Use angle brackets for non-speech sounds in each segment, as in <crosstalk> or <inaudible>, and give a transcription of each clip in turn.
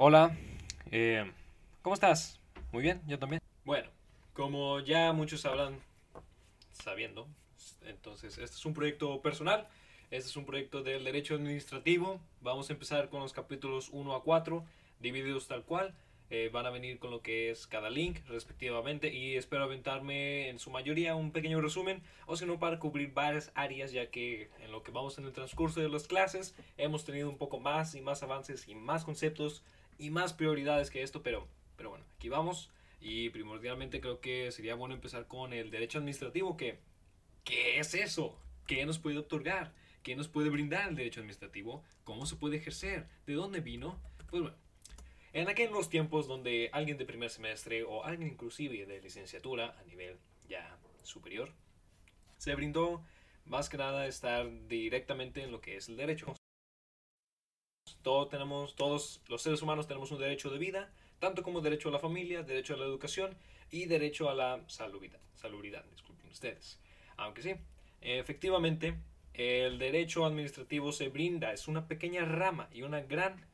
Hola, eh, ¿cómo estás? Muy bien, yo también. Bueno, como ya muchos hablan sabiendo, entonces este es un proyecto personal, este es un proyecto del derecho administrativo. Vamos a empezar con los capítulos 1 a 4, divididos tal cual. Eh, van a venir con lo que es cada link respectivamente y espero aventarme en su mayoría un pequeño resumen o si no para cubrir varias áreas ya que en lo que vamos en el transcurso de las clases hemos tenido un poco más y más avances y más conceptos y más prioridades que esto pero, pero bueno aquí vamos y primordialmente creo que sería bueno empezar con el derecho administrativo que ¿qué es eso? ¿qué nos puede otorgar? ¿qué nos puede brindar el derecho administrativo? ¿cómo se puede ejercer? ¿de dónde vino? pues bueno en aquellos tiempos donde alguien de primer semestre o alguien inclusive de licenciatura a nivel ya superior se brindó más que nada estar directamente en lo que es el derecho. Todos, tenemos, todos los seres humanos tenemos un derecho de vida, tanto como derecho a la familia, derecho a la educación y derecho a la salubridad. salubridad disculpen ustedes. Aunque sí, efectivamente, el derecho administrativo se brinda, es una pequeña rama y una gran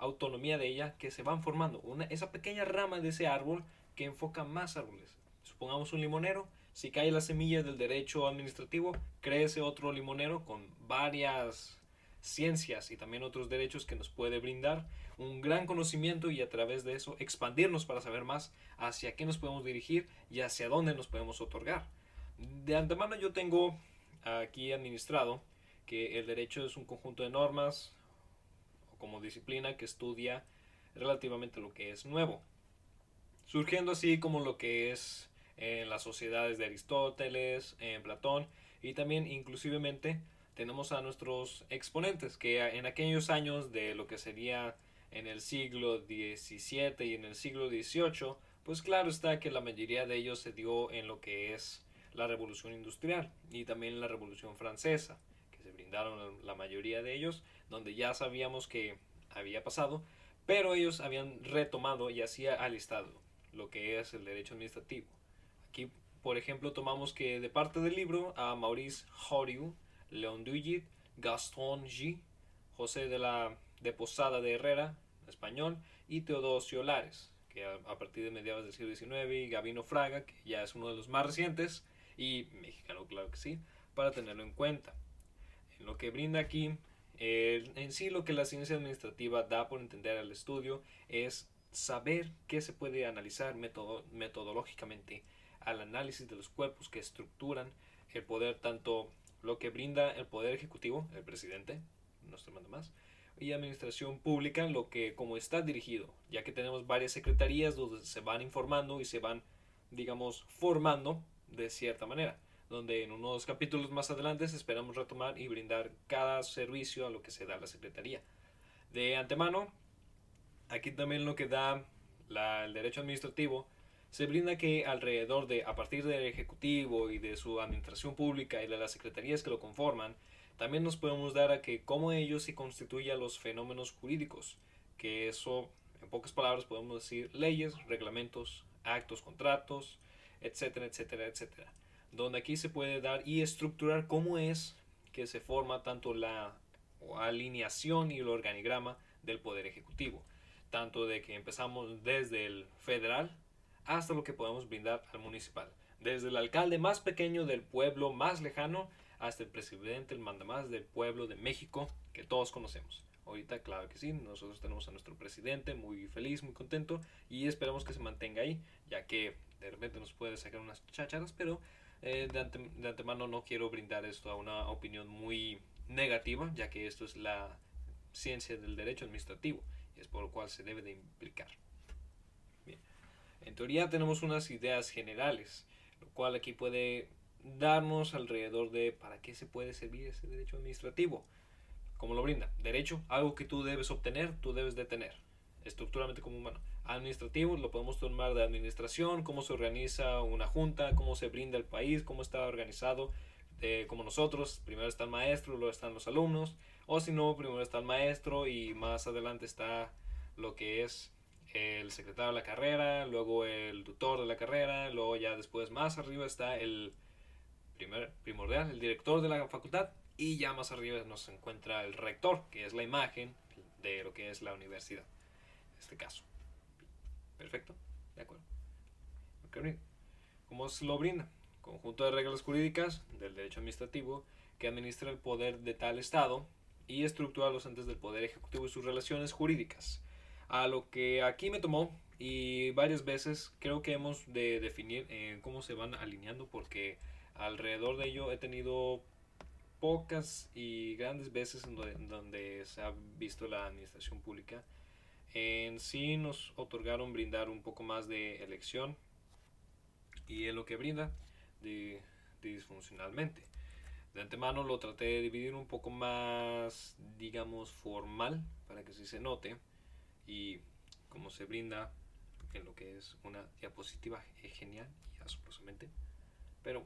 autonomía de ella que se van formando. Una, esa pequeña rama de ese árbol que enfoca más árboles. Supongamos un limonero, si cae la semilla del derecho administrativo, crece otro limonero con varias ciencias y también otros derechos que nos puede brindar un gran conocimiento y a través de eso expandirnos para saber más hacia qué nos podemos dirigir y hacia dónde nos podemos otorgar. De antemano yo tengo aquí administrado que el derecho es un conjunto de normas, como disciplina que estudia relativamente lo que es nuevo, surgiendo así como lo que es en las sociedades de Aristóteles, en Platón y también inclusivemente tenemos a nuestros exponentes que en aquellos años de lo que sería en el siglo XVII y en el siglo XVIII, pues claro está que la mayoría de ellos se dio en lo que es la revolución industrial y también la revolución francesa, que se brindaron la mayoría de ellos donde ya sabíamos que había pasado, pero ellos habían retomado y hacía alistado lo que es el derecho administrativo. Aquí, por ejemplo, tomamos que de parte del libro a Maurice Horiu, Leon Dugit, Gaston G, José de la de Posada de Herrera, español, y Teodosio Lares, que a, a, partir de mediados del siglo XIX, y Gabino Fraga, que ya es uno de los más recientes, y mexicano, claro que sí, para tenerlo en cuenta. En lo que brinda aquí eh, en sí lo que la ciencia administrativa da por entender al estudio es saber qué se puede analizar metodológicamente al análisis de los cuerpos que estructuran el poder, tanto lo que brinda el poder ejecutivo, el presidente, nuestro manda más, y administración pública, lo que como está dirigido, ya que tenemos varias secretarías donde se van informando y se van, digamos, formando de cierta manera donde en unos capítulos más adelante esperamos retomar y brindar cada servicio a lo que se da la Secretaría. De antemano, aquí también lo que da el derecho administrativo, se brinda que alrededor de, a partir del Ejecutivo y de su administración pública y de las secretarías que lo conforman, también nos podemos dar a que cómo ellos se constituyen los fenómenos jurídicos, que eso, en pocas palabras, podemos decir leyes, reglamentos, actos, contratos, etcétera, etcétera, etcétera donde aquí se puede dar y estructurar cómo es que se forma tanto la alineación y el organigrama del Poder Ejecutivo, tanto de que empezamos desde el federal hasta lo que podemos brindar al municipal, desde el alcalde más pequeño del pueblo más lejano hasta el presidente, el mandamás del pueblo de México que todos conocemos. Ahorita, claro que sí, nosotros tenemos a nuestro presidente muy feliz, muy contento y esperamos que se mantenga ahí, ya que de repente nos puede sacar unas chacharas, pero eh, de, antemano no quiero brindar esto a una opinión muy negativa, ya que esto es la ciencia del derecho administrativo y es por lo cual se debe de implicar. Bien. En teoría tenemos unas ideas generales, lo cual aquí puede darnos alrededor de para qué se puede servir ese derecho administrativo. ¿Cómo lo brinda? Derecho, algo que tú debes obtener, tú debes de tener, estructuralmente como humano administrativo, lo podemos tomar de administración, cómo se organiza una junta, cómo se brinda el país, cómo está organizado, como nosotros, primero está el maestro, luego están los alumnos, o si no, primero está el maestro y más adelante está lo que es el secretario de la carrera, luego el tutor de la carrera, luego ya después más arriba está el, primer, primordial, el director de la facultad, y ya más arriba nos encuentra el rector, que es la imagen de lo que es la universidad, en este caso. Perfecto, de acuerdo. ¿Cómo se lo brinda? Conjunto de reglas jurídicas del derecho administrativo que administra el poder de tal Estado y estructura los entes del poder ejecutivo y sus relaciones jurídicas. A lo que aquí me tomó y varias veces creo que hemos de definir eh, cómo se van alineando porque alrededor de ello he tenido pocas y grandes veces en donde, se ha visto la administración pública. En sí nos otorgaron brindar un poco más de elección y en lo que brinda disfuncionalmente. De antemano lo traté de dividir un poco más, digamos, formal para que sí se note y como se brinda en lo que es una diapositiva genial y asombrosamente. Pero,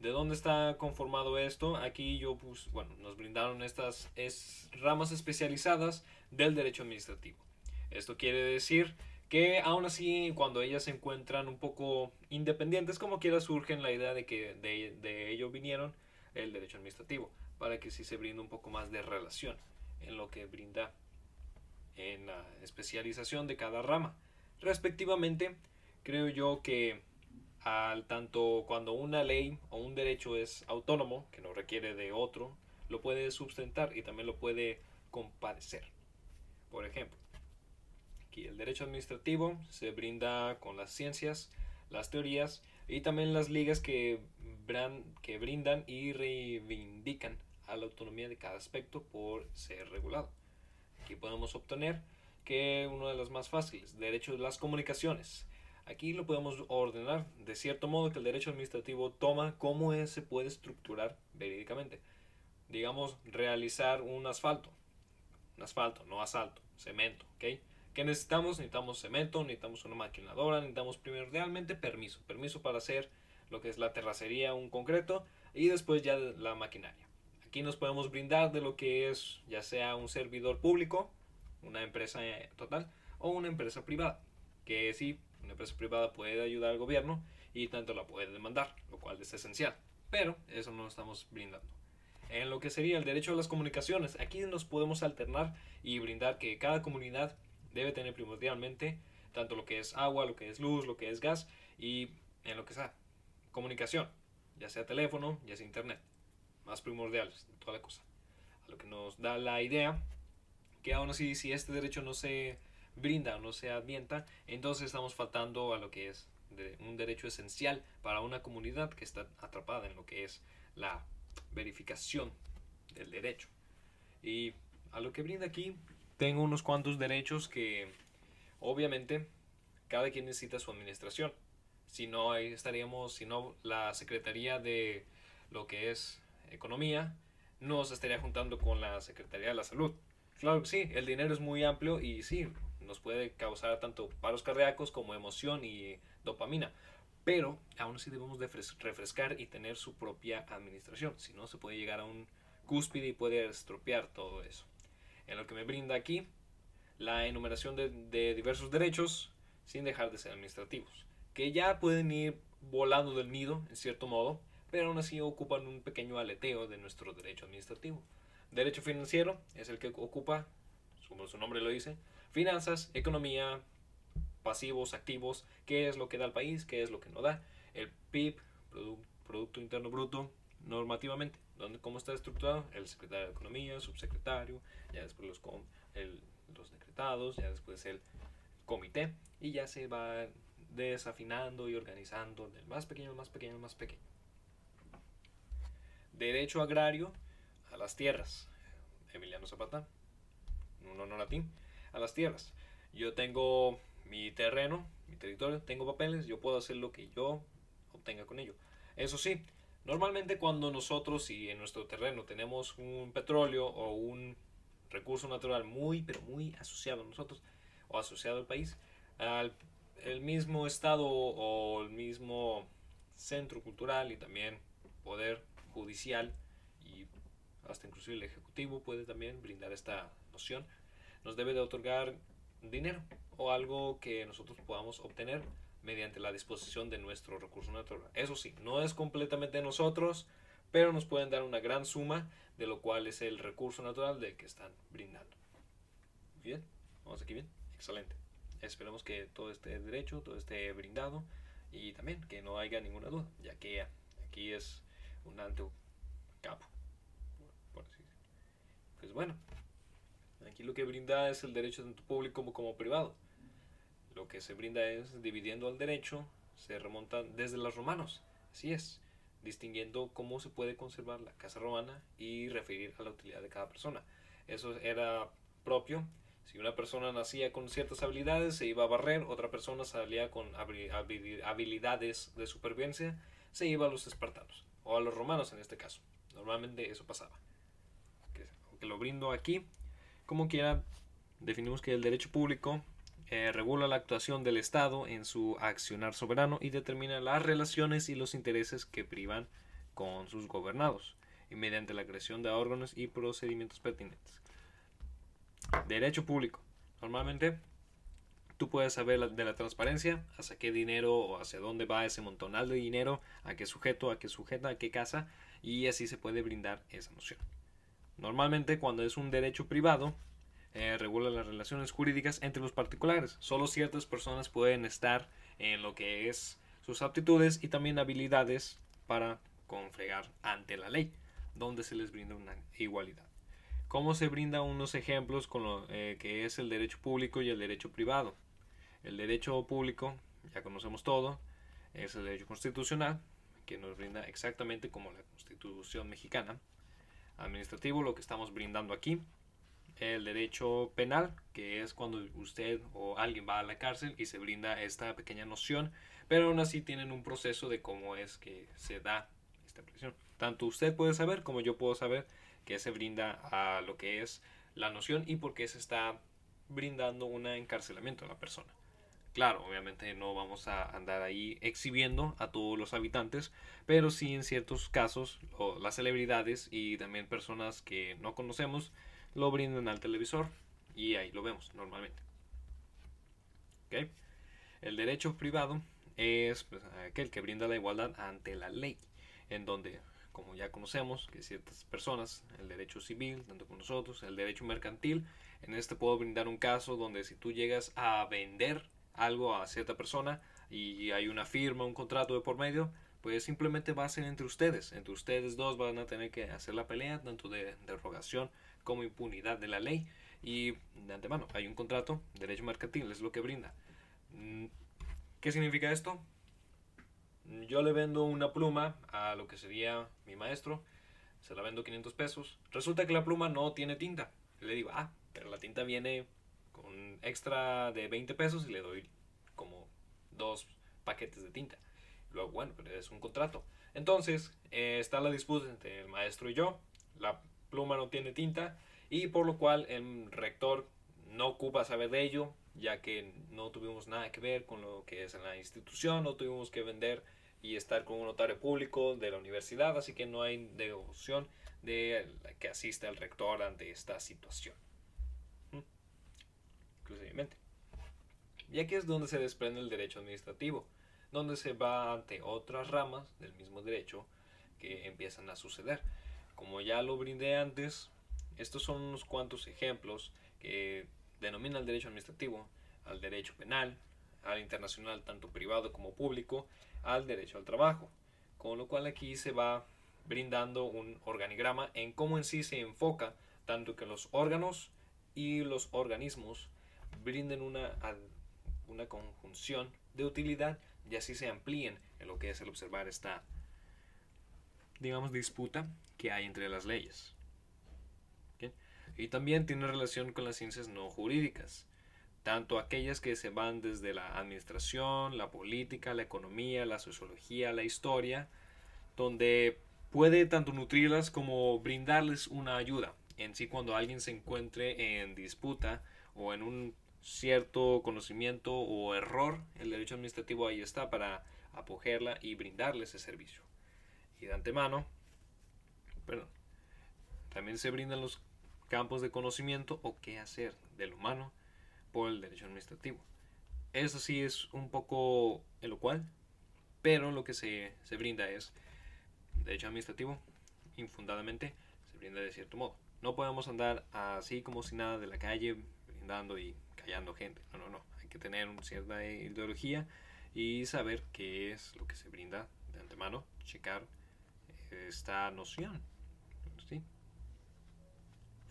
¿de dónde está conformado esto? Aquí yo, pues, bueno, nos brindaron estas es, ramas especializadas del derecho administrativo. Esto quiere decir que aún así cuando ellas se encuentran un poco independientes, como quiera surgen la idea de que de, de ello vinieron el derecho administrativo, para que sí se brinde un poco más de relación en lo que brinda en la especialización de cada rama. Respectivamente, creo yo que al tanto cuando una ley o un derecho es autónomo, que no requiere de otro, lo puede sustentar y también lo puede compadecer. Por ejemplo, el derecho administrativo se brinda con las ciencias, las teorías y también las ligas que, que brindan y reivindican a la autonomía de cada aspecto por ser regulado. Aquí podemos obtener que uno de los más fáciles, derecho de las comunicaciones. Aquí lo podemos ordenar de cierto modo que el derecho administrativo toma cómo se puede estructurar verídicamente. Digamos, realizar un asfalto. Un asfalto, no asalto, cemento, ¿ok? ¿Qué necesitamos? Necesitamos cemento, necesitamos una maquinadora, necesitamos primordialmente permiso. Permiso para hacer lo que es la terracería, un concreto, y después ya la maquinaria. Aquí nos podemos brindar de lo que es ya sea un servidor público, una empresa eh, total o una empresa privada. Que sí, una empresa privada puede ayudar al gobierno y tanto la puede demandar, lo cual es esencial. Pero eso no lo estamos brindando. En lo que sería el derecho a las comunicaciones, aquí nos podemos alternar y brindar que cada comunidad debe tener primordialmente tanto lo que es agua, lo que es luz, lo que es gas y en lo que sea comunicación, ya sea teléfono, ya sea internet, más primordiales, toda la cosa. A lo que nos da la idea que aún así si este derecho no se brinda o no se advienta, entonces estamos faltando a lo que es un derecho esencial para una comunidad que está atrapada en lo que es la verificación del derecho. Y a lo que brinda aquí, tengo unos cuantos derechos que obviamente cada quien necesita su administración. Si no, ahí estaríamos, si no, la Secretaría de lo que es Economía nos estaría juntando con la Secretaría de la Salud. Claro que sí, el dinero es muy amplio y sí, nos puede causar tanto paros cardíacos como emoción y dopamina. Pero aún así debemos de refrescar y tener su propia administración. Si no, se puede llegar a un cúspide y puede estropear todo eso. En lo que me brinda aquí, la enumeración de, diversos derechos sin dejar de ser administrativos. Que ya pueden ir volando del nido, en cierto modo, pero aún así ocupan un pequeño aleteo de nuestro derecho administrativo. Derecho financiero es el que ocupa, como su nombre lo dice, finanzas, economía, pasivos, activos, qué es lo que da el país, qué es lo que no da, el PIB, Producto Interno Bruto, normativamente, donde, cómo está estructurado, el secretario de Economía, subsecretario, ya después los, los decretados, ya después el comité, y ya se va desafinando y organizando del más pequeño al más pequeño al más pequeño. Derecho agrario a las tierras. Emiliano Zapata, un honor a ti, a las tierras. Yo tengo mi terreno, mi territorio, tengo papeles, yo puedo hacer lo que yo obtenga con ello. Eso sí, normalmente cuando nosotros y en nuestro terreno tenemos un petróleo o un recurso natural muy, pero muy asociado a nosotros o asociado al país, al el mismo estado o el mismo centro cultural y también poder judicial hasta inclusive el Ejecutivo puede también brindar esta noción, nos debe de otorgar dinero o algo que nosotros podamos obtener mediante la disposición de nuestro recurso natural. Eso sí, no es completamente nosotros, pero nos pueden dar una gran suma de lo cual es el recurso natural del que están brindando. Bien, vamos aquí bien, excelente. Esperemos que todo esté derecho, todo esté brindado y también que no haya ninguna duda, ya que aquí es un alto capo. Pues bueno, aquí lo que brinda es el derecho tanto público como, como privado. Lo que se brinda es dividiendo el derecho, se remonta desde los romanos, así es, distinguiendo cómo se puede conservar la casa romana y referir a la utilidad de cada persona. Eso era propio si una persona nacía con ciertas habilidades, se iba a barrer, otra persona salía con habilidades de supervivencia, se iba a los espartanos, o a los romanos en este caso. Normalmente eso pasaba. Aunque lo brindo aquí, como quiera, definimos que el derecho público eh, regula la actuación del Estado en su accionar soberano y determina las relaciones y los intereses que privan con sus gobernados, y mediante la creación de órganos y procedimientos pertinentes. Derecho público. Normalmente tú puedes saber de la transparencia, hacia qué dinero o hacia dónde va ese montonal de dinero, a qué sujeto, a qué sujeta, a qué casa, y así se puede brindar esa noción. Normalmente cuando es un derecho privado, eh, regula las relaciones jurídicas entre los particulares. Solo ciertas personas pueden estar en lo que es sus aptitudes y también habilidades para confregar ante la ley, donde se les brinda una igualdad cómo se brindan unos ejemplos con lo eh, que es el derecho público y el derecho privado. El derecho público, ya conocemos todo, es el derecho constitucional, que nos brinda exactamente como la constitución mexicana. Administrativo, lo que estamos brindando aquí. El derecho penal, que es cuando usted o alguien va a la cárcel y se brinda esta pequeña noción, pero aún así tienen un proceso de cómo es que se da esta presión. Tanto usted puede saber como yo puedo saber que se brinda a lo que es la noción y por qué se está brindando un encarcelamiento a la persona. Claro, obviamente no vamos a andar ahí exhibiendo a todos los habitantes, pero sí en ciertos casos las celebridades y también personas que no conocemos lo brindan al televisor y ahí lo vemos normalmente. El derecho privado es pues, aquel que brinda la igualdad ante la ley, en donde como ya conocemos, que ciertas personas, el derecho civil, tanto con nosotros, el derecho mercantil, en este puedo brindar un caso donde si tú llegas a vender algo a cierta persona y hay una firma, un contrato de por medio, pues simplemente va a ser entre ustedes. Entre ustedes dos van a tener que hacer la pelea, tanto de derogación como impunidad de la ley. Y de antemano, hay un contrato, derecho mercantil, es lo que brinda. Mm, ¿Qué significa esto? yo le vendo una pluma a lo que sería mi maestro, se la vendo 500 pesos. Resulta que la pluma no tiene tinta. Le digo, ah, pero la tinta viene con extra de 20 pesos y le doy como dos paquetes de tinta. Luego, bueno, pero es un contrato. Entonces, eh, está la disputa entre el maestro y yo. Pluma no tiene tinta y por lo cual el rector no ocupa saber de ello, ya que no tuvimos nada que ver con lo que es la institución, no tuvimos que vender y estar con un notario público de la universidad, así que no hay devoción de que asista el rector ante esta situación. ¿Mm? Inclusivamente. Y aquí es donde se desprende el derecho administrativo, donde se va ante otras ramas del mismo derecho que empiezan a suceder. Como ya lo brindé antes, estos son unos cuantos ejemplos que denominan el derecho administrativo al derecho penal, al internacional tanto privado como público, al derecho al trabajo. Con lo cual aquí se va brindando un organigrama en cómo en sí se enfoca tanto que los órganos y los organismos brinden una, una conjunción de utilidad y así se amplíen en lo que es el observar esta, digamos, disputa que hay entre las leyes. Y también tiene relación con las ciencias no jurídicas tanto aquellas que se van desde la administración, la política, la economía, la sociología, la historia, donde puede tanto nutrirlas como brindarles una ayuda en sí cuando alguien se encuentre en disputa o en un cierto conocimiento o error, el derecho administrativo ahí está para acogerla y brindarle ese servicio. Y de antemano, perdón, también se brindan los campos de conocimiento o qué hacer del humano el derecho administrativo. eso sí es un poco elocual, pero lo que se, se brinda es derecho administrativo, infundadamente, se brinda de cierto modo. No podemos andar así como si nada de la calle, brindando y callando gente. No, no, no. Hay que tener una cierta ideología y saber qué es lo que se brinda de antemano, checar esta noción.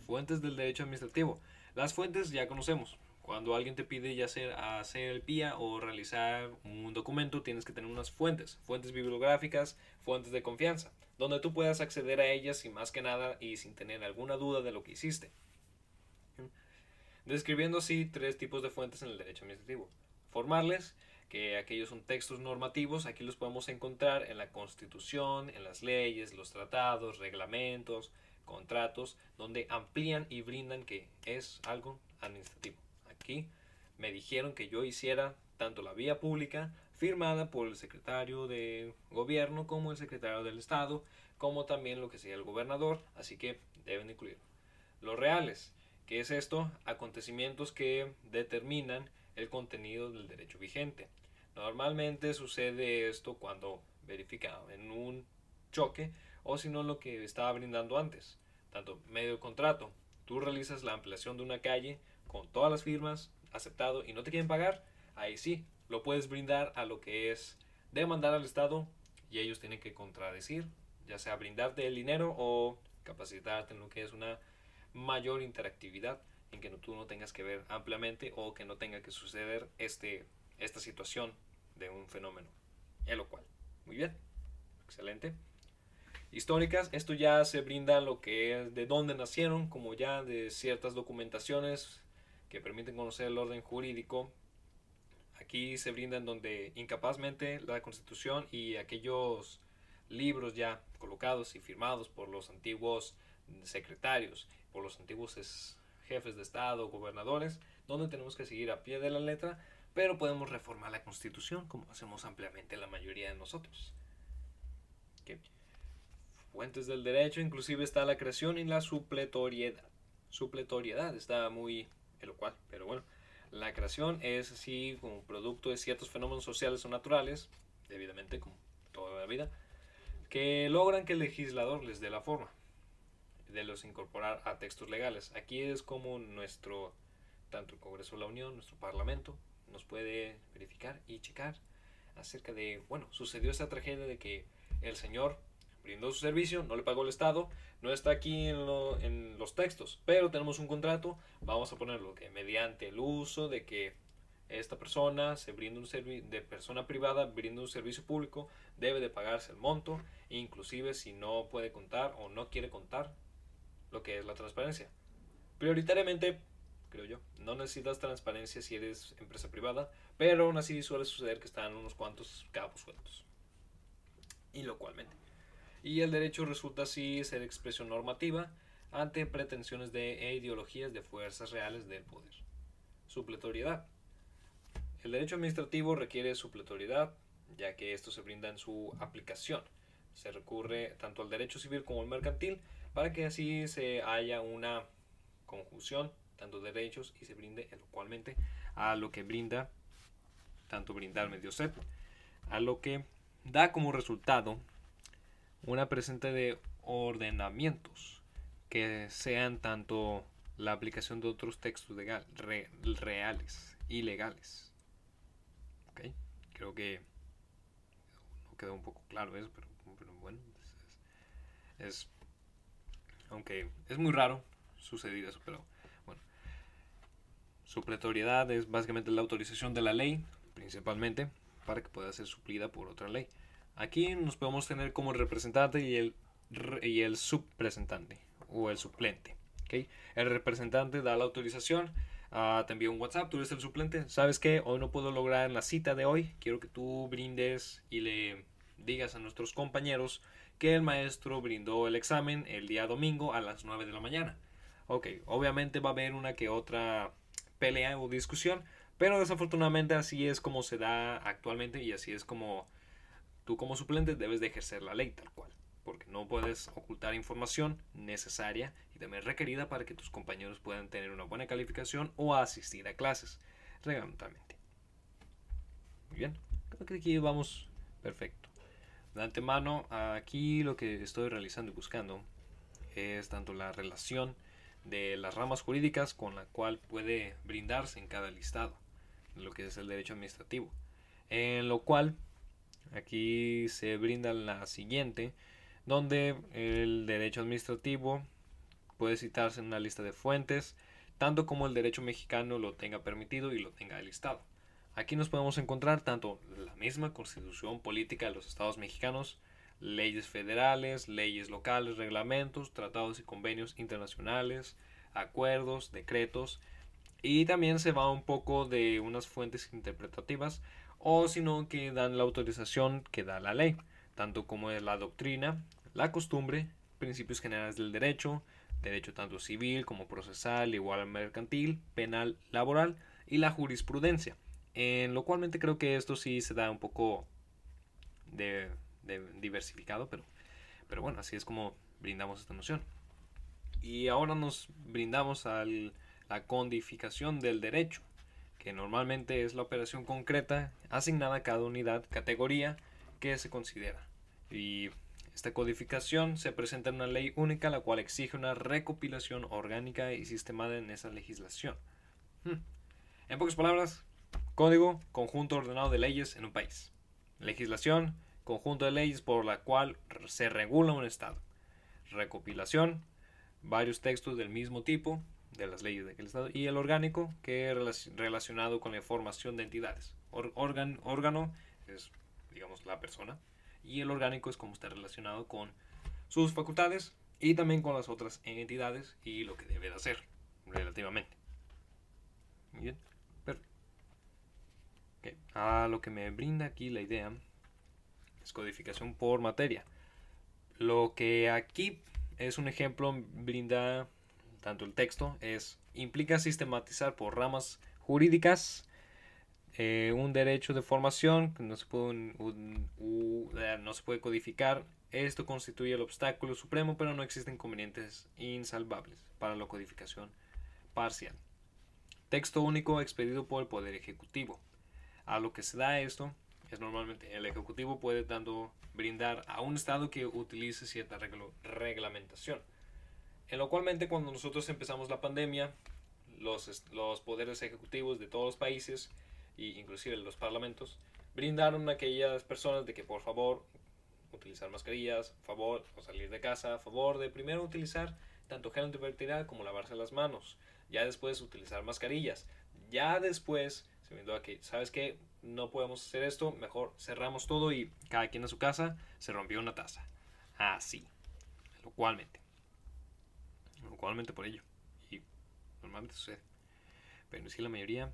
Fuentes del derecho administrativo. Las fuentes ya conocemos. Cuando alguien te pide ya hacer, hacer el PIA o realizar un documento, tienes que tener unas fuentes, fuentes bibliográficas, fuentes de confianza, donde tú puedas acceder a ellas sin más que nada y sin tener alguna duda de lo que hiciste. Describiendo así tres tipos de fuentes en el derecho administrativo. Formales, que aquellos son textos normativos, aquí los podemos encontrar en la Constitución, en las leyes, los tratados, reglamentos, contratos, donde amplían y brindan que es algo administrativo. Aquí me dijeron que yo hiciera tanto la vía pública firmada por el secretario de gobierno como el secretario del estado, como también lo que sería el gobernador, así que deben incluir. Los reales, ¿qué es esto? Acontecimientos que determinan el contenido del derecho vigente. Normalmente sucede esto cuando verifica en un choque o si no lo que estaba brindando antes. Tanto medio contrato, tú realizas la ampliación de una calle con todas las firmas, aceptado y no te quieren pagar, ahí sí, lo puedes brindar a lo que es demandar al Estado y ellos tienen que contradecir, ya sea brindarte el dinero o capacitarte en lo que es una mayor interactividad en que tú no tengas que ver ampliamente o que no tenga que suceder este, esta situación de un fenómeno. En lo cual, muy bien, excelente. Históricas, esto ya se brinda lo que es de dónde nacieron, como ya de ciertas documentaciones que permiten conocer el orden jurídico. Aquí se brindan donde incapazmente la constitución y aquellos libros ya colocados y firmados por los antiguos secretarios, por los antiguos jefes de Estado, gobernadores, donde tenemos que seguir a pie de la letra, pero podemos reformar la Constitución como hacemos ampliamente la mayoría de nosotros. Fuentes del derecho, inclusive está la creación y la supletoriedad. Supletoriedad está muy elocual, pero bueno. La creación es así como producto de ciertos fenómenos sociales o naturales, debidamente como toda la vida, que logran que el legislador les dé la forma de los incorporar a textos legales. Aquí es como nuestro, tanto el Congreso de la Unión, nuestro Parlamento, nos puede verificar y checar acerca de, bueno, sucedió esa tragedia de que el señor brindó su servicio, no le pagó el Estado, no está aquí en, los textos, pero tenemos un contrato, vamos a ponerlo que mediante el uso de que esta persona se brinda un servicio de persona privada brinda un servicio público debe de pagarse el monto inclusive si no puede contar o no quiere contar lo que es la transparencia. Prioritariamente, creo yo, no necesitas transparencia si eres empresa privada, pero aún así suele suceder que están unos cuantos cabos sueltos. Y localmente. Y el derecho resulta así ser expresión normativa ante pretensiones de e ideologías de fuerzas reales del poder. Supletoriedad. El derecho administrativo requiere supletoriedad, ya que esto se brinda en su aplicación. Se recurre tanto al derecho civil como al mercantil para que así se haya una conjunción tanto de derechos y se brinde elocualmente a lo que brinda, tanto brindar medio set, a lo que da como resultado una presente de ordenamientos que sean tanto la aplicación de otros textos legal, reales y legales. Creo que no quedó un poco claro eso, pero, bueno, es aunque es muy raro suceder eso, pero bueno. Supletoriedad es básicamente la autorización de la ley, principalmente, para que pueda ser suplida por otra ley. Aquí nos podemos tener como el representante y el, y el subpresentante o el suplente. El representante da la autorización, uh, te envía un WhatsApp, tú eres el suplente. ¿Sabes qué? Hoy no puedo lograr la cita de hoy. Quiero que tú brindes y le digas a nuestros compañeros que el maestro brindó el examen el día domingo a las 9 de la mañana. Ok, obviamente va a haber una que otra pelea o discusión, pero desafortunadamente así es como se da actualmente y así es como tú como suplente debes de ejercer la ley tal cual, porque no puedes ocultar información necesaria y también requerida para que tus compañeros puedan tener una buena calificación o asistir a clases reglamentalmente. Muy bien, creo que aquí vamos perfecto. De antemano, aquí lo que estoy realizando y buscando es tanto la relación de las ramas jurídicas con la cual puede brindarse en cada listado, lo que es el derecho administrativo. En lo cual aquí se brinda la siguiente, donde el derecho administrativo puede citarse en una lista de fuentes, tanto como el derecho mexicano lo tenga permitido y lo tenga listado. Aquí nos podemos encontrar tanto la misma constitución política de los estados mexicanos, leyes federales, leyes locales, reglamentos, tratados y convenios internacionales, acuerdos, decretos, y también se va un poco de unas fuentes interpretativas o sino que dan la autorización que da la ley, tanto como es la doctrina, la costumbre, principios generales del derecho, derecho tanto civil como procesal, igual mercantil, penal, laboral y la jurisprudencia. En lo cualmente creo que esto sí se da un poco de, diversificado, pero, pero bueno, así es como brindamos esta noción. Y ahora nos brindamos a la codificación del derecho, que normalmente es la operación concreta asignada a cada unidad, categoría que se considera. Y esta codificación se presenta en una ley única, la cual exige una recopilación orgánica y sistemada en esa legislación. Hmm. En pocas palabras, código, conjunto ordenado de leyes en un país. Legislación, conjunto de leyes por la cual se regula un Estado. Recopilación, varios textos del mismo tipo de las leyes de aquel Estado. Y el orgánico, que es relacionado con la formación de entidades. órgano es, digamos, la persona y el orgánico es como está relacionado con sus facultades y también con las otras entidades y lo que debe de hacer relativamente. Bien, perfecto. A lo que me brinda aquí la idea es codificación por materia. Lo que aquí es un ejemplo brinda tanto el texto es implica sistematizar por ramas jurídicas eh, un derecho de formación que no se, puede, eh, no se puede codificar. Esto constituye el obstáculo supremo, pero no existen inconvenientes insalvables para la codificación parcial. Texto único expedido por el Poder Ejecutivo. A lo que se da esto es normalmente el Ejecutivo puede tanto brindar a un Estado que utilice cierta reglamentación. En lo cualmente cuando nosotros empezamos la pandemia, los, los poderes ejecutivos de todos los países y inclusive los parlamentos, brindaron a aquellas personas de que por favor utilizar mascarillas, favor o salir de casa, favor de primero utilizar tanto gel antibacterial como lavarse las manos, ya después utilizar mascarillas, ya después se brindó que, ¿sabes qué? No podemos hacer esto, mejor cerramos todo y cada quien a su casa se rompió una taza. Así, lo cualmente. Lo cualmente por ello. Y normalmente sucede. Pero si la mayoría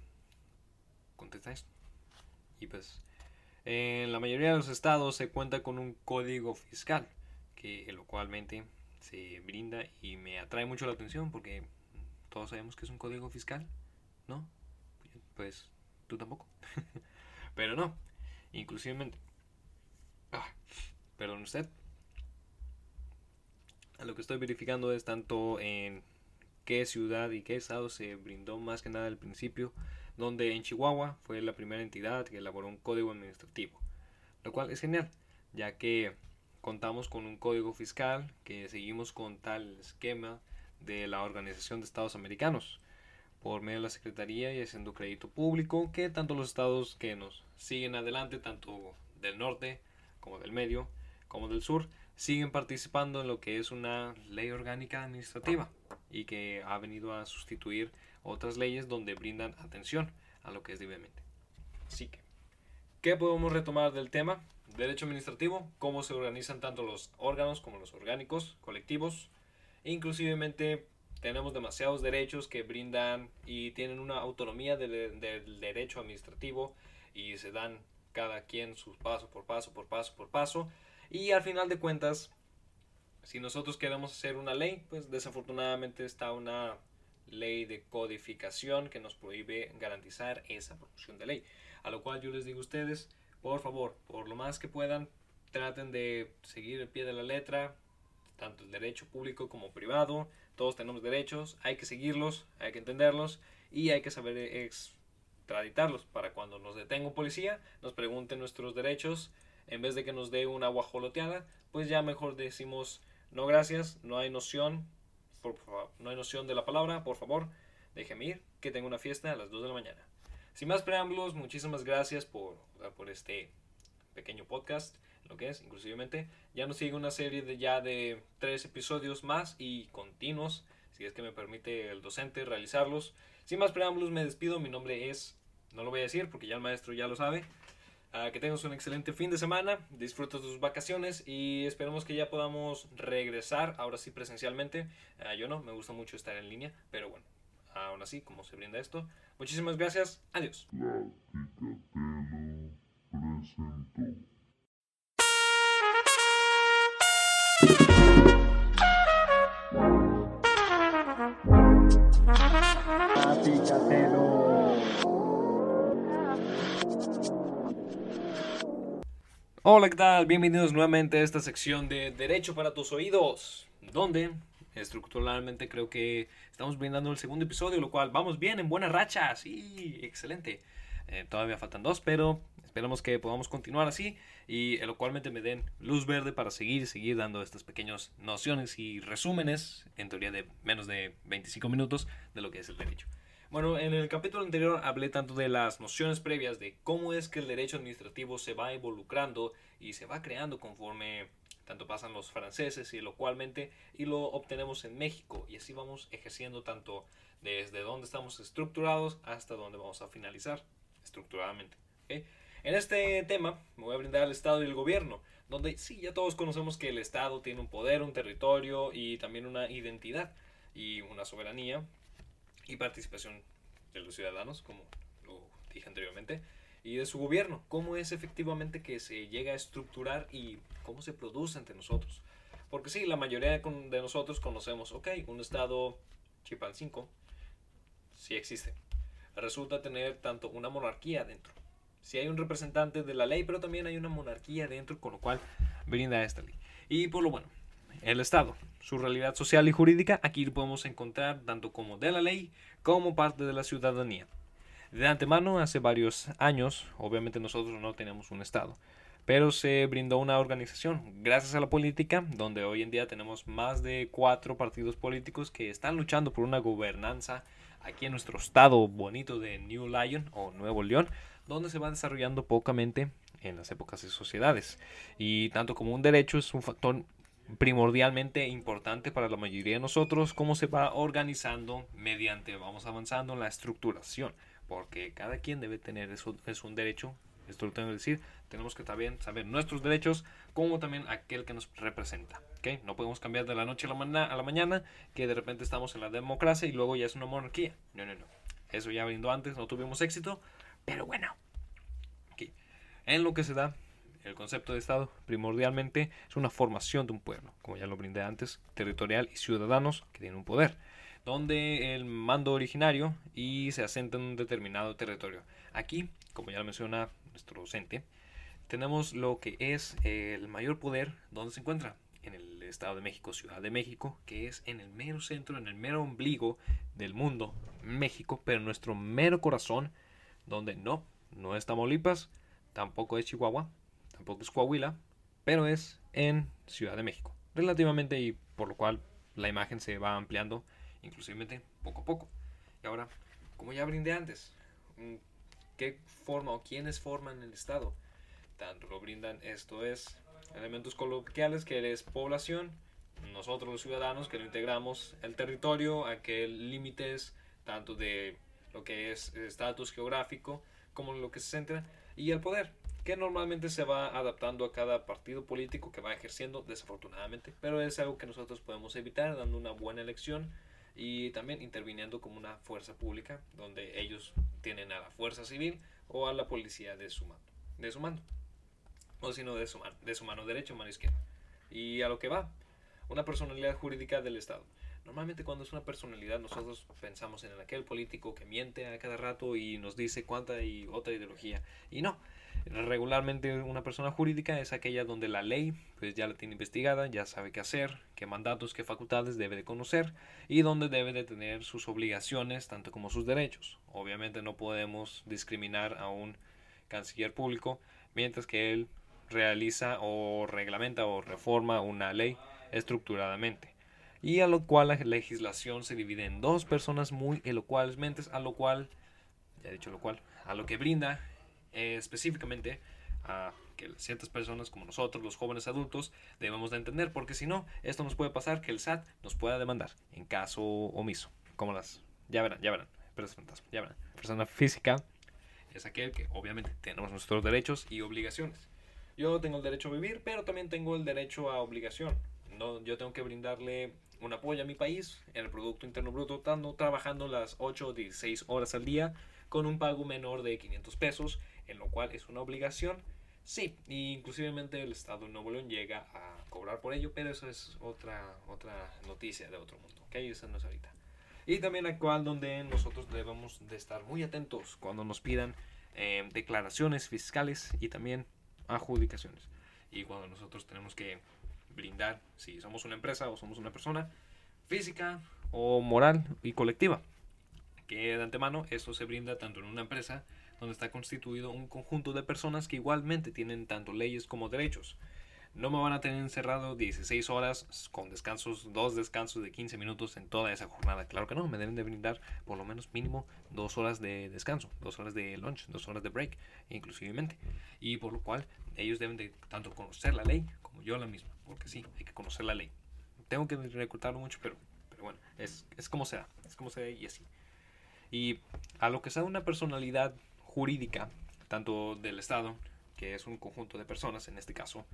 contesta esto. Y pues en la mayoría de los estados se cuenta con un código fiscal que localmente se brinda y me atrae mucho la atención porque todos sabemos que es un código fiscal, ¿no? Pues tú tampoco. <laughs> Pero no, inclusivemente. Ah, perdón usted. Lo que estoy verificando es tanto en qué ciudad y qué estado se brindó más que nada al principio donde en Chihuahua fue la primera entidad que elaboró un código administrativo, lo cual es genial, ya que contamos con un código fiscal que seguimos con tal esquema de la Organización de Estados Americanos por medio de la Secretaría y haciendo crédito público que tanto los estados que nos siguen adelante, tanto del norte como del medio, como del sur, siguen participando en lo que es una ley orgánica administrativa y que ha venido a sustituir otras leyes donde brindan atención a lo que es libremente. Así que, ¿qué podemos retomar del tema? Derecho administrativo, cómo se organizan tanto los órganos como los orgánicos, colectivos. Inclusivemente tenemos demasiados derechos que brindan y tienen una autonomía del, del derecho administrativo y se dan cada quien sus paso por paso, por paso, por paso. Y al final de cuentas, si nosotros queremos hacer una ley, pues desafortunadamente está una ley de codificación que nos prohíbe garantizar esa producción de ley. A lo cual yo les digo a ustedes, por favor, por lo más que puedan, traten de seguir el pie de la letra, tanto el derecho público como privado. Todos tenemos derechos, hay que seguirlos, hay que entenderlos y hay que saber traditarlos para cuando nos detenga un policía, nos pregunte nuestros derechos, en vez de que nos dé una guajoloteada, pues ya mejor decimos no gracias, no hay noción, por favor, no hay noción de la palabra, por favor, déjeme ir, que tengo una fiesta a las 2 de la mañana. Sin más preámbulos, muchísimas gracias por, por este pequeño podcast, lo que es, inclusivemente. Ya nos sigue una serie de ya de tres episodios más y continuos, si es que me permite el docente realizarlos. Sin más preámbulos, me despido. Mi nombre es, no lo voy a decir porque ya el maestro ya lo sabe. Que tengas un excelente fin de semana, disfruta tus vacaciones y esperemos que ya podamos regresar, ahora sí presencialmente. Ah, yo no, me gusta mucho estar en línea, pero bueno, aún así, como se brinda esto. Muchísimas gracias, adiós. Hola, ¿qué tal? Bienvenidos nuevamente a esta sección de Derecho para tus oídos, donde estructuralmente creo que estamos brindando el segundo episodio, lo cual vamos bien, en buena racha, sí, excelente. Eh, todavía faltan dos, pero esperamos que podamos continuar así y lo cualmente me den luz verde para seguir, seguir dando estas pequeñas nociones y resúmenes, en teoría de menos de 25 minutos, de lo que es el derecho. Bueno, en el capítulo anterior hablé tanto de las nociones previas de cómo es que el derecho administrativo se va involucrando y se va creando conforme tanto pasan los franceses y localmente y lo obtenemos en México y así vamos ejerciendo tanto desde donde estamos estructurados hasta donde vamos a finalizar estructuradamente. En este tema me voy a brindar el Estado y el gobierno, donde sí, ya todos conocemos que el Estado tiene un poder, un territorio y también una identidad y una soberanía y participación de los ciudadanos, como lo dije anteriormente, y de su gobierno, cómo es efectivamente que se llega a estructurar y cómo se produce ante nosotros. Porque sí, la mayoría de nosotros conocemos, ok, un estado Chipalcinco, sí existe. Resulta tener tanto una monarquía dentro. Sí hay un representante de la ley, pero también hay una monarquía dentro, con lo cual brinda esta ley. Y por lo bueno, el Estado, su realidad social y jurídica, aquí podemos encontrar tanto como de la ley como parte de la ciudadanía. De antemano, hace varios años, obviamente nosotros no tenemos un Estado, pero se brindó una organización gracias a la política, donde hoy en día tenemos más de cuatro partidos políticos que están luchando por una gobernanza aquí en nuestro estado bonito de New Lion o Nuevo León, donde se va desarrollando pocamente en las épocas de sociedades. Y tanto como un derecho es un factor primordialmente importante para la mayoría de nosotros cómo se va organizando mediante vamos avanzando en la estructuración porque cada quien debe tener eso es un derecho esto lo tengo que decir tenemos que también saber nuestros derechos como también aquel que nos representa ¿okay? no podemos cambiar de la noche a la, a la mañana que de repente estamos en la democracia y luego ya es una monarquía no no no eso ya brindó antes no tuvimos éxito pero bueno okay. en lo que se da el concepto de Estado primordialmente es una formación de un pueblo, como ya lo brindé antes, territorial y ciudadanos que tienen un poder, donde el mando originario y se asenta en un determinado territorio. Aquí, como ya lo menciona nuestro docente, tenemos lo que es el mayor poder, donde se encuentra? En el Estado de México, Ciudad de México, que es en el mero centro, en el mero ombligo del mundo, México, pero nuestro mero corazón, donde no, no es Tamaulipas, tampoco es Chihuahua, tampoco es Coahuila, pero es en Ciudad de México, relativamente y por lo cual la imagen se va ampliando inclusive poco a poco. Y ahora, como ya brindé antes, ¿qué forma o quiénes forman el Estado? Tanto lo brindan, esto es, elementos coloquiales que es población, nosotros los ciudadanos que lo integramos, el territorio, aquel límites tanto de lo que es estatus geográfico como lo que se centra, y el poder, normalmente se va adaptando a cada partido político que va ejerciendo, desafortunadamente, pero es algo que nosotros podemos evitar dando una buena elección y también interviniendo como una fuerza pública, donde ellos tienen a la fuerza civil o a la policía de su mando, de su mando o sino de su, mano, de su mano derecha o mano izquierda. Y a lo que va, una personalidad jurídica del Estado. Normalmente cuando es una personalidad nosotros pensamos en aquel político que miente a cada rato y nos dice cuánta y otra ideología. Y no, Regularmente una persona jurídica es aquella donde la ley pues ya la tiene investigada, ya sabe qué hacer, qué mandatos, qué facultades debe de conocer y donde debe de tener sus obligaciones tanto como sus derechos. Obviamente no podemos discriminar a un canciller público mientras que él realiza o reglamenta o reforma una ley estructuradamente y a lo cual la legislación se divide en dos personas muy elocuales mentes, a lo cual, ya he dicho lo cual, a lo que brinda eh, específicamente a que ciertas personas como nosotros, los jóvenes adultos, debemos de entender, porque si no, esto nos puede pasar que el SAT nos pueda demandar en caso omiso, como las, ya verán, ya verán, fantasma, ya verán. Persona física es aquel que obviamente tenemos nuestros derechos y obligaciones. Yo tengo el derecho a vivir, pero también tengo el derecho a obligación. No, yo tengo que brindarle un apoyo a mi país en el Producto Interno Bruto, estando trabajando las 8 o 16 horas al día con un pago menor de 500 pesos, en lo cual es una obligación. Sí, inclusivemente el Estado de Nuevo León llega a cobrar por ello, pero eso es otra, otra noticia de otro mundo, ¿ok? Esa no es ahorita. Y también actual donde nosotros debemos de estar muy atentos cuando nos pidan eh, declaraciones fiscales y también adjudicaciones. Y cuando nosotros tenemos que brindar si somos una empresa o somos una persona física o moral y colectiva. Que de antemano esto se brinda tanto en una empresa donde está constituido un conjunto de personas que igualmente tienen tanto leyes como derechos. No me van a tener encerrado 16 horas con descansos, dos descansos de 15 minutos en toda esa jornada. Claro que no, me deben de brindar por lo menos mínimo dos horas de descanso, dos horas de lunch, dos horas de break, inclusivemente. Y por lo cual ellos deben de tanto conocer la ley como yo la misma, porque sí, hay que conocer la ley. Tengo que reclutarlo mucho, pero, pero bueno, es, es como sea, es como sea y así. Y a lo que sea una personalidad jurídica, tanto del Estado, que es un conjunto de personas en este caso,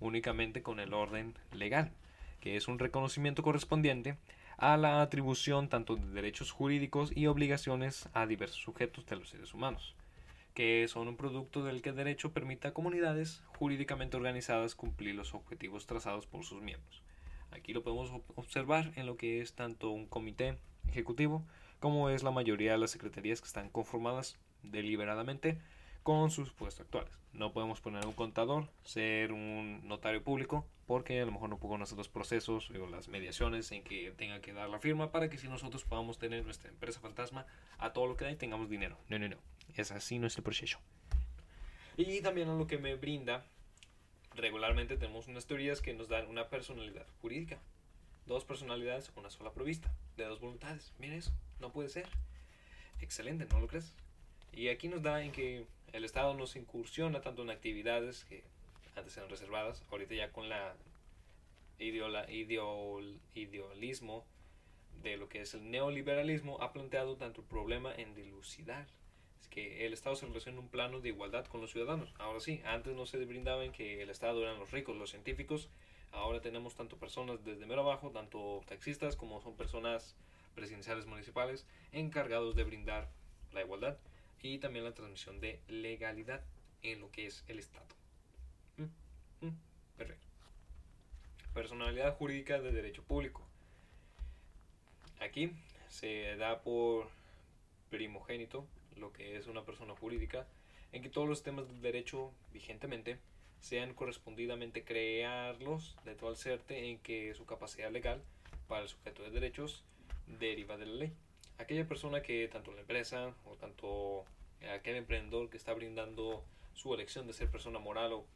únicamente con el orden legal, que es un reconocimiento correspondiente a la atribución tanto de derechos jurídicos y obligaciones a diversos sujetos de los seres humanos que son un producto del que el derecho permite a comunidades jurídicamente organizadas cumplir los objetivos trazados por sus miembros. Aquí lo podemos observar en lo que es tanto un comité ejecutivo como es la mayoría de las secretarías que están conformadas deliberadamente con sus puestos actuales. No podemos poner un contador, ser un notario público, porque a lo mejor no puedo conocer los procesos o las mediaciones en que tenga que dar la firma para que si nosotros podamos tener nuestra empresa fantasma a todo lo que da y tengamos dinero. No, no, no. Es así nuestro proceso. Y también a lo que me brinda, regularmente tenemos unas teorías que nos dan una personalidad jurídica. Dos personalidades, una sola provista, de dos voluntades. Miren eso, no puede ser. Excelente, ¿no lo crees? Y aquí nos da en que el Estado nos incursiona tanto en actividades que antes eran reservadas, ahorita ya con la ideola, idealismo de lo que es el neoliberalismo ha planteado tanto el problema en dilucidar que el Estado se relaciona en un plano de igualdad con los ciudadanos. Ahora sí, antes no se brindaba en que el Estado eran los ricos, los científicos. Ahora tenemos tanto personas desde mero abajo, tanto taxistas como son personas presidenciales municipales encargados de brindar la igualdad y también la transmisión de legalidad en lo que es el Estado. Mm, mm, perfecto. Personalidad jurídica de derecho público. Aquí se da por primogénito lo que es una persona jurídica, en que todos los temas del derecho vigentemente sean correspondidamente crearlos de tal suerte en que su capacidad legal para el sujeto de derechos deriva de la ley. Aquella persona que tanto la empresa o tanto aquel emprendedor que está brindando su elección de ser persona moral o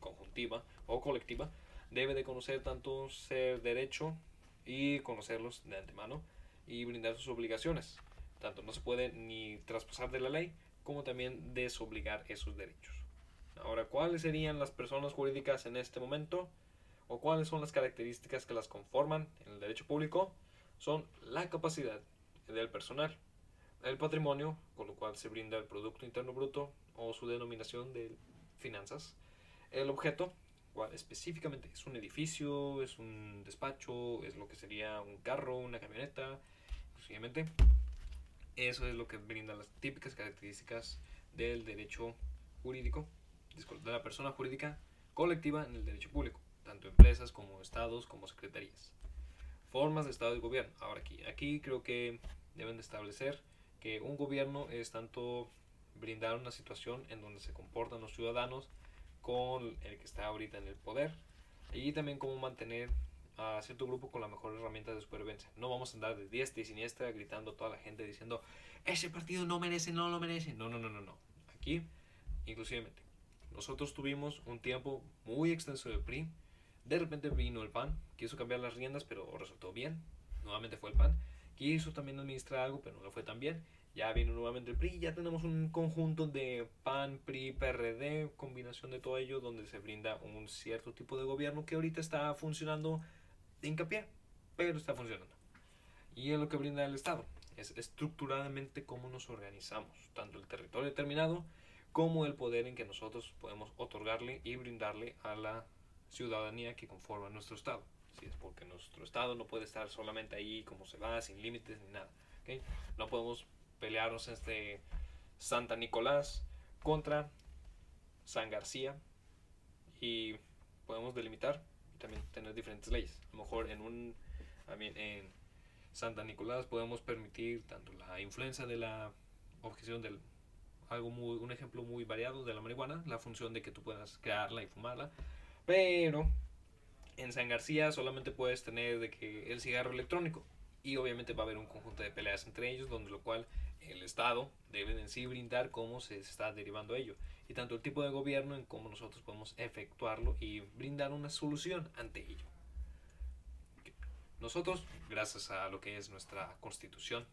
conjuntiva o colectiva debe de conocer tanto ser derecho y conocerlos de antemano y brindar sus obligaciones tanto no se puede ni traspasar de la ley como también desobligar esos derechos. Ahora, ¿cuáles serían las personas jurídicas en este momento? ¿O cuáles son las características que las conforman en el derecho público? Son la capacidad del personal, el patrimonio, con lo cual se brinda el Producto Interno Bruto o su denominación de finanzas, el objeto, cual específicamente es un edificio, es un despacho, es lo que sería un carro, una camioneta, posiblemente eso es lo que brinda las típicas características del derecho jurídico, de la persona jurídica colectiva en el derecho público, tanto empresas como estados como secretarías. Formas de estado y gobierno. Ahora aquí, aquí creo que deben de establecer que un gobierno es tanto brindar una situación en donde se comportan los ciudadanos con el que está ahorita en el poder y también cómo mantener a cierto grupo con la mejor herramienta de supervivencia. No vamos a andar de diestra y siniestra gritando a toda la gente diciendo ese partido no merece, no lo merece. No, no, no, no, no. Aquí, inclusivemente, nosotros tuvimos un tiempo muy extenso de PRI. De repente vino el PAN, quiso cambiar las riendas, pero resultó bien. Nuevamente fue el PAN. Quiso también administrar algo, pero no le fue tan bien. Ya vino nuevamente el PRI, ya tenemos un conjunto de PAN, PRI, PRD, combinación de todo ello, donde se brinda un cierto tipo de gobierno que ahorita está funcionando de hincapié, pero está funcionando. Y es lo que brinda el Estado, es estructuradamente cómo nos organizamos, tanto el territorio determinado como el poder en que nosotros podemos otorgarle y brindarle a la ciudadanía que conforma nuestro Estado. Si es porque nuestro Estado no puede estar solamente ahí como se va, sin límites ni nada. ¿okay? No podemos pelearnos este Santa Nicolás contra San García y podemos delimitar y también tener diferentes leyes. A lo mejor en un en Santa Nicolás podemos permitir tanto la influencia de la objeción del algo muy, un ejemplo muy variado de la marihuana, la función de que tú puedas crearla y fumarla, pero en San García solamente puedes tener de que el cigarro electrónico y obviamente va a haber un conjunto de peleas entre ellos, donde lo cual el Estado debe en sí brindar cómo se está derivando ello y tanto el tipo de gobierno en cómo nosotros podemos efectuarlo y brindar una solución ante ello. Nosotros, gracias a lo que es nuestra constitución,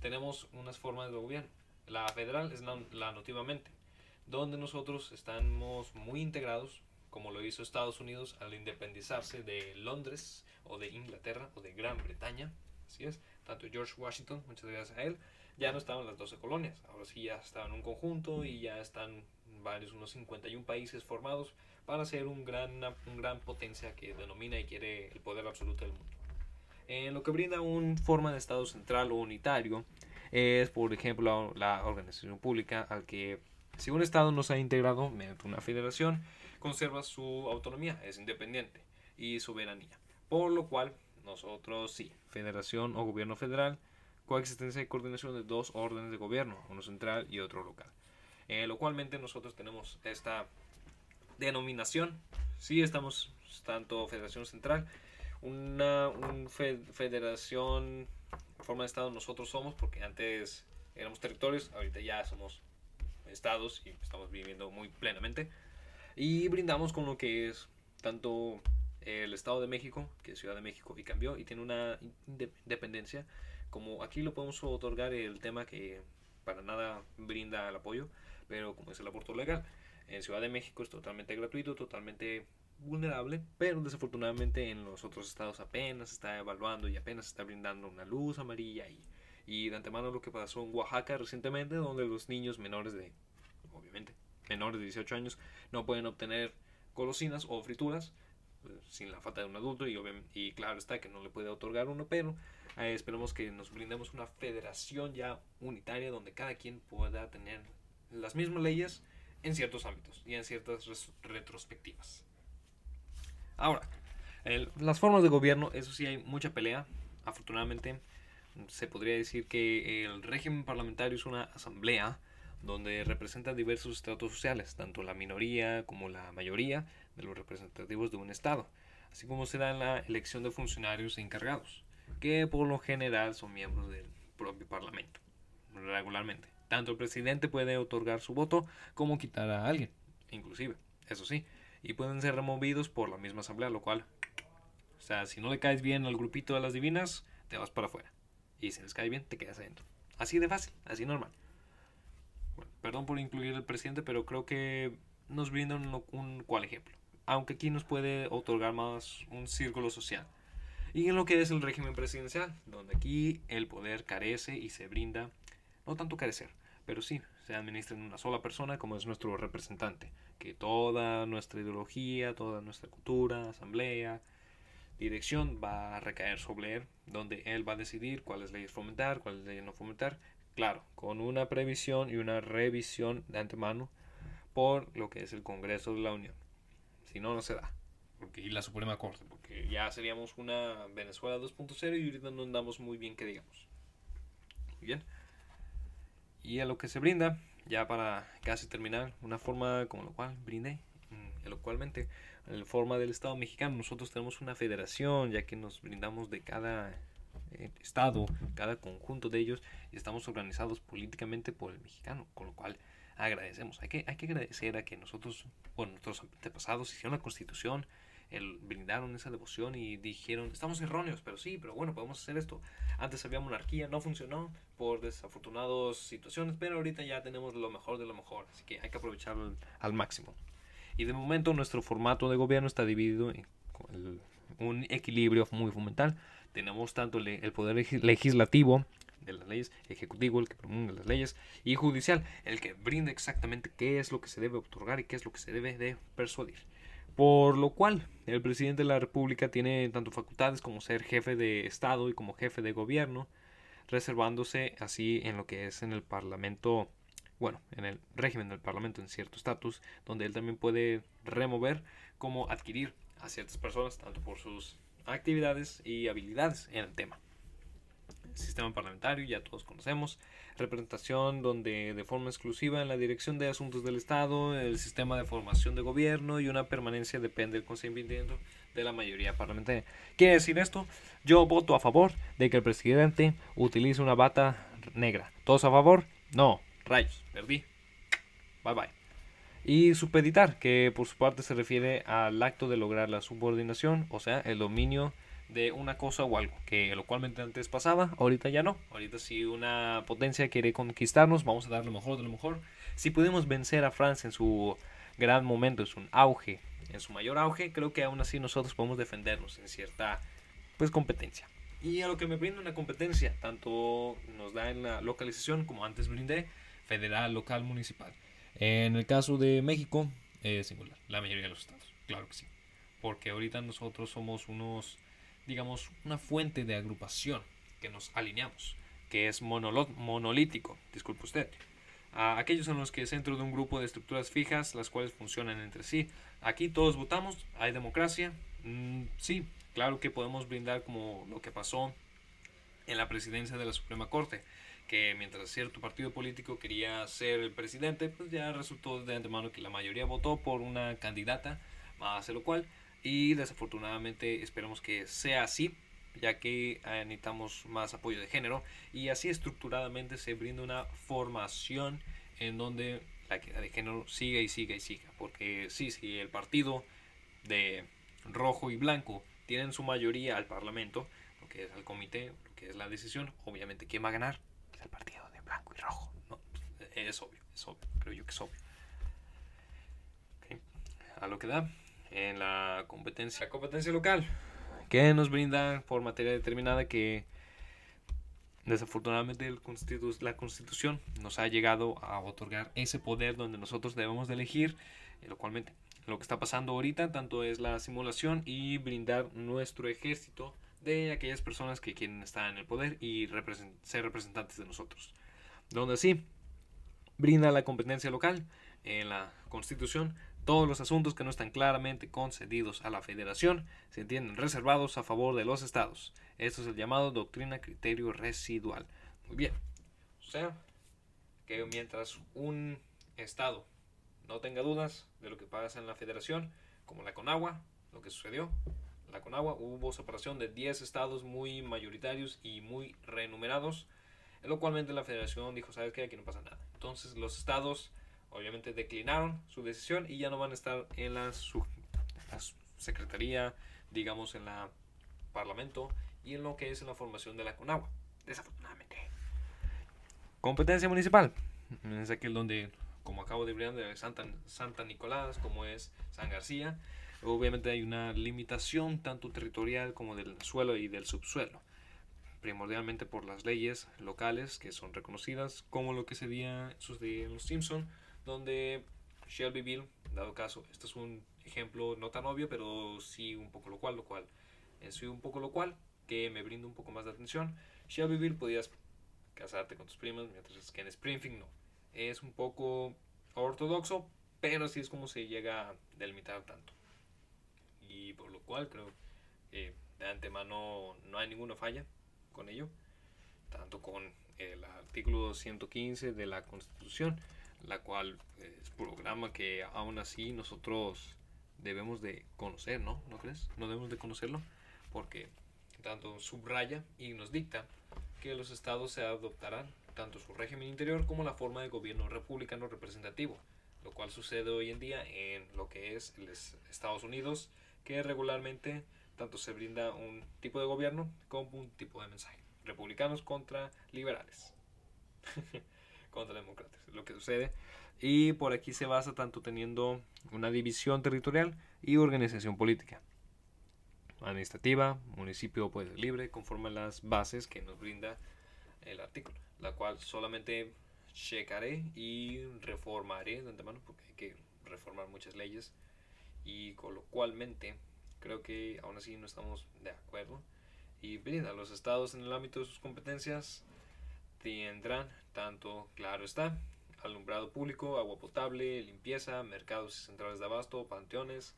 tenemos unas formas de gobierno. La federal es la, la nativamente, donde nosotros estamos muy integrados, como lo hizo Estados Unidos al independizarse de Londres o de Inglaterra o de Gran Bretaña. Así es, tanto George Washington, muchas gracias a él, ya no estaban las 12 colonias, ahora sí ya estaban un conjunto y ya están varios, unos 51 países formados para ser un gran, un gran potencia que denomina y quiere el poder absoluto del mundo. En lo que brinda una forma de Estado central o unitario es, por ejemplo, la organización pública al que si un Estado no se ha integrado mediante una federación, conserva su autonomía, es independiente y soberanía. Por lo cual, nosotros sí, federación o gobierno federal, coexistencia y coordinación de dos órdenes de gobierno, uno central y otro local. Eh, localmente nosotros tenemos esta denominación, sí estamos tanto federación central, una federación forma de estado nosotros somos, porque antes éramos territorios, ahorita ya somos estados y estamos viviendo muy plenamente. Y brindamos con lo que es tanto el Estado de México, que es Ciudad de México, y cambió y tiene una independencia, como aquí lo podemos otorgar el tema que para nada brinda el apoyo, pero como es el aborto legal, en Ciudad de México es totalmente gratuito, totalmente vulnerable, pero desafortunadamente en los otros estados apenas está evaluando y apenas está brindando una luz amarilla y, y de antemano lo que pasó en Oaxaca recientemente, donde los niños menores de, obviamente, menores de 18 años no pueden obtener golosinas o frituras pues, sin la falta de un adulto y, y claro está que no le puede otorgar uno, pero eh, esperemos que nos brindemos una federación ya unitaria donde cada quien pueda tener las mismas leyes en ciertos ámbitos y en ciertas retrospectivas. Ahora, las formas de gobierno, eso sí hay mucha pelea. Afortunadamente, se podría decir que el régimen parlamentario es una asamblea donde representa diversos estratos sociales, tanto la minoría como la mayoría de los representativos de un Estado, así como se da la elección de funcionarios encargados, que por lo general son miembros del propio Parlamento, regularmente. Tanto el presidente puede otorgar su voto como quitar a alguien, inclusive, eso sí, y pueden ser removidos por la misma asamblea, lo cual, o sea, si no le caes bien al grupito de las divinas, te vas para afuera. Y si les cae bien, te quedas adentro. Así de fácil, así normal. Perdón por incluir al presidente, pero creo que nos brinda un, un cual ejemplo. Aunque aquí nos puede otorgar más un círculo social. Y en lo que es el régimen presidencial, donde aquí el poder carece y se brinda, no tanto carecer, pero sí se administra en una sola persona como es nuestro representante, que toda nuestra ideología, toda nuestra cultura, asamblea, dirección va a recaer sobre él, donde él va a decidir cuáles leyes fomentar, cuáles leyes no fomentar, claro, con una previsión y una revisión de antemano por lo que es el Congreso de la Unión. Si no, no se da. Porque, y la Suprema Corte, porque ya seríamos una Venezuela 2.0 y ahorita no andamos muy bien que digamos. Bien. Y a lo que se brinda ya para casi terminar, una forma como lo cual brindé, mm, elocualmente, en la forma del Estado mexicano. Nosotros tenemos una federación, ya que nos brindamos de cada Estado, cada conjunto de ellos, y estamos organizados políticamente por el mexicano, con lo cual agradecemos. Hay que, hay que agradecer a que nosotros, bueno, nuestros antepasados hicieron la constitución, el, brindaron esa devoción y dijeron, estamos erróneos, pero sí, pero bueno, podemos hacer esto. Antes había monarquía, no funcionó por desafortunadas situaciones, pero ahorita ya tenemos lo mejor de lo mejor, así que hay que aprovecharlo al, máximo. Y de momento nuestro formato de gobierno está dividido en un equilibrio muy fundamental. Tenemos tanto el poder legislativo de las leyes, ejecutivo, el que promulga las leyes, y judicial, el que brinda exactamente qué es lo que se debe otorgar y qué es lo que se debe de persuadir. Por lo cual, el presidente de la República tiene tanto facultades como ser jefe de Estado y como jefe de gobierno, reservándose así en lo que es en el Parlamento, bueno, en el régimen del Parlamento en cierto estatus, donde él también puede remover como adquirir a ciertas personas, tanto por sus actividades y habilidades en el tema sistema parlamentario, ya todos conocemos, representación donde de forma exclusiva en la dirección de asuntos del Estado, el sistema de formación de gobierno y una permanencia depende del consentimiento de la mayoría parlamentaria. ¿Quiere decir esto? Yo voto a favor de que el presidente utilice una bata negra. ¿Todos a favor? No, rayos, perdí. Bye bye. Y supeditar, que por su parte se refiere al acto de lograr la subordinación, o sea, el dominio de una cosa o algo, que lo cualmente antes pasaba, ahorita ya no. Ahorita si una potencia quiere conquistarnos, vamos a dar lo mejor de lo mejor. Si pudimos vencer a Francia en su gran momento, en su auge, en su mayor auge, creo que aún así nosotros podemos defendernos en cierta pues competencia. Y a lo que me brinda una competencia, tanto nos da en la localización como antes brindé, federal, local, municipal. En el caso de México, es singular, la mayoría de los estados, claro que sí. Porque ahorita nosotros somos unos digamos, una fuente de agrupación que nos alineamos, que es monolítico, disculpe usted. Aquellos en los que es dentro de un grupo de estructuras fijas, las cuales funcionan entre sí. Aquí todos votamos, hay democracia. Mm, sí, claro que podemos brindar como lo que pasó en la presidencia de la Suprema Corte, que mientras cierto partido político quería ser el presidente, pues ya resultó de antemano que la mayoría votó por una candidata, más de lo cual y desafortunadamente esperemos que sea así ya que eh, necesitamos más apoyo de género y así estructuradamente se brinda una formación en donde la equidad de género siga y siga y siga porque sí, si el partido de rojo y blanco tienen su mayoría al parlamento lo que es el comité, lo que es la decisión obviamente quién va a ganar es el partido de blanco y rojo. No, es obvio, es obvio, creo yo que es obvio. A lo que da en la competencia, competencia local, que nos brinda por materia determinada que desafortunadamente el la constitución nos ha llegado a otorgar ese poder donde nosotros debemos de elegir, eh, lo cual lo que está pasando ahorita tanto es la simulación y brindar nuestro ejército de aquellas personas que quieren estar en el poder y ser representantes de nosotros. Donde sí, brinda la competencia local en la constitución todos los asuntos que no están claramente concedidos a la federación se entienden reservados a favor de los estados. Esto es el llamado doctrina criterio residual. Muy bien. O sea, que mientras un estado no tenga dudas de lo que pasa en la federación, como la Conagua, lo que sucedió, la Conagua hubo separación de 10 estados muy mayoritarios y muy renumerados, en lo cual la federación dijo, ¿sabes qué? Aquí no pasa nada. Entonces los estados obviamente declinaron su decisión y ya no van a estar en la, secretaría, digamos en la parlamento y en lo que es en la formación de la CONAGUA, desafortunadamente. Competencia municipal, es aquel donde, como acabo de hablar de Santa, Santa Nicolás, como es San García, obviamente hay una limitación tanto territorial como del suelo y del subsuelo primordialmente por las leyes locales que son reconocidas, como lo que sería sucedía en los Simpson, donde Shelbyville, dado caso, este es un ejemplo no tan obvio, pero sí un poco lo cual, lo cual, un poco lo cual, que me brinda un poco más de atención. Shelbyville podías casarte con tus primas, mientras que en Springfield no. Es un poco ortodoxo, pero así es como se llega a delimitar tanto. Y por lo cual creo que de antemano no hay ninguna falla con ello, tanto con el artículo 115 de la Constitución la cual es programa que aún así nosotros debemos de conocer, ¿no? ¿No crees? No debemos de conocerlo porque tanto subraya y nos dicta que los estados se adoptarán tanto su régimen interior como la forma de gobierno republicano representativo, lo cual sucede hoy en día en lo que es los Estados Unidos, que regularmente tanto se brinda un tipo de gobierno como un tipo de mensaje. Republicanos contra liberales. <laughs> contra demócratas. Lo que sucede. Y por aquí se basa tanto teniendo una división territorial y organización política. Administrativa, municipio puede ser libre, conforme las bases que nos brinda el artículo, la cual solamente checaré y reformaré de antemano porque hay que reformar muchas leyes y coloquialmente creo que aún así no estamos de acuerdo y brinda los estados en el ámbito de sus competencias tendrán tanto, claro está, alumbrado público, agua potable, limpieza, mercados y centrales de abasto, panteones,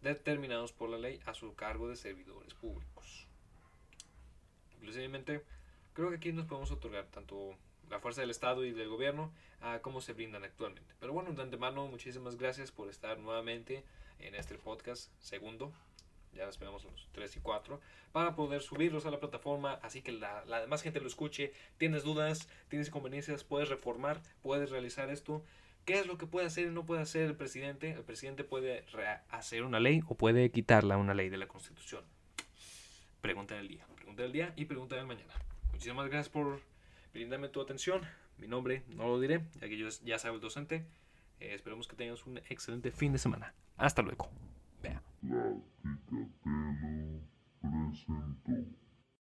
determinados por la ley a su cargo de servidores públicos. Inclusivemente, creo que aquí nos podemos otorgar tanto la fuerza del Estado y del gobierno a cómo se brindan actualmente. Pero bueno, de antemano, muchísimas gracias por estar nuevamente en este podcast segundo ya esperamos los 3 y 4, para poder subirlos a la plataforma, así que la, la demás gente lo escuche. Tienes dudas, tienes inconveniencias, puedes reformar, puedes realizar esto. ¿Qué es lo que puede hacer y no puede hacer el presidente? El presidente puede hacer una ley o puede quitarla una ley de la Constitución. Pregunta del día, pregunta del día y pregunta del mañana. Muchísimas gracias por brindarme tu atención. Mi nombre no lo diré, ya que yo ya sabe el docente. Eh, esperemos que tengas un excelente fin de semana. Hasta luego. Vea.